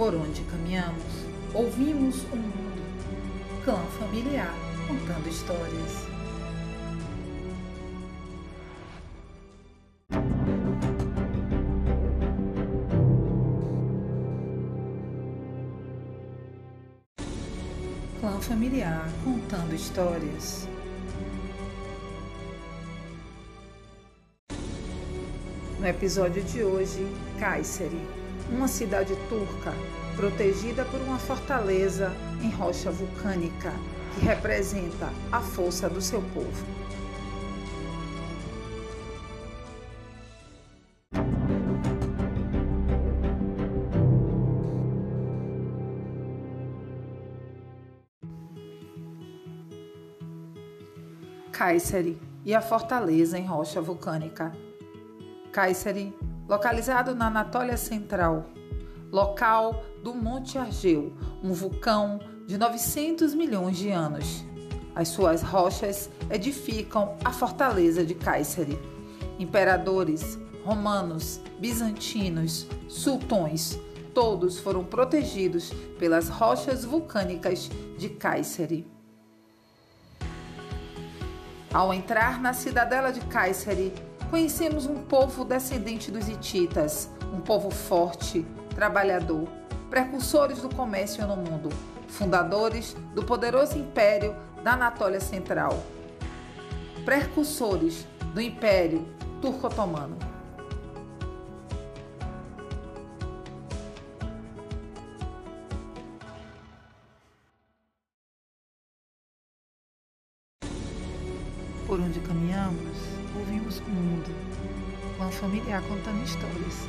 Por onde caminhamos, ouvimos o mundo. Clã familiar contando histórias. Clã familiar contando histórias. No episódio de hoje, Kayseri, uma cidade turca protegida por uma fortaleza em rocha vulcânica que representa a força do seu povo. Kayseri e a fortaleza em rocha vulcânica. Kayseri, localizado na Anatólia Central, local do Monte Argeu, um vulcão de 900 milhões de anos. As suas rochas edificam a fortaleza de Cáceres. Imperadores, romanos, bizantinos, sultões, todos foram protegidos pelas rochas vulcânicas de Cáceres. Ao entrar na cidadela de Cáceres, conhecemos um povo descendente dos hititas, um povo forte, trabalhador, precursores do comércio no mundo, fundadores do poderoso império da Anatólia Central, precursores do Império Turco-Otomano. Por onde caminhamos, ouvimos o mundo, com a familiar contando histórias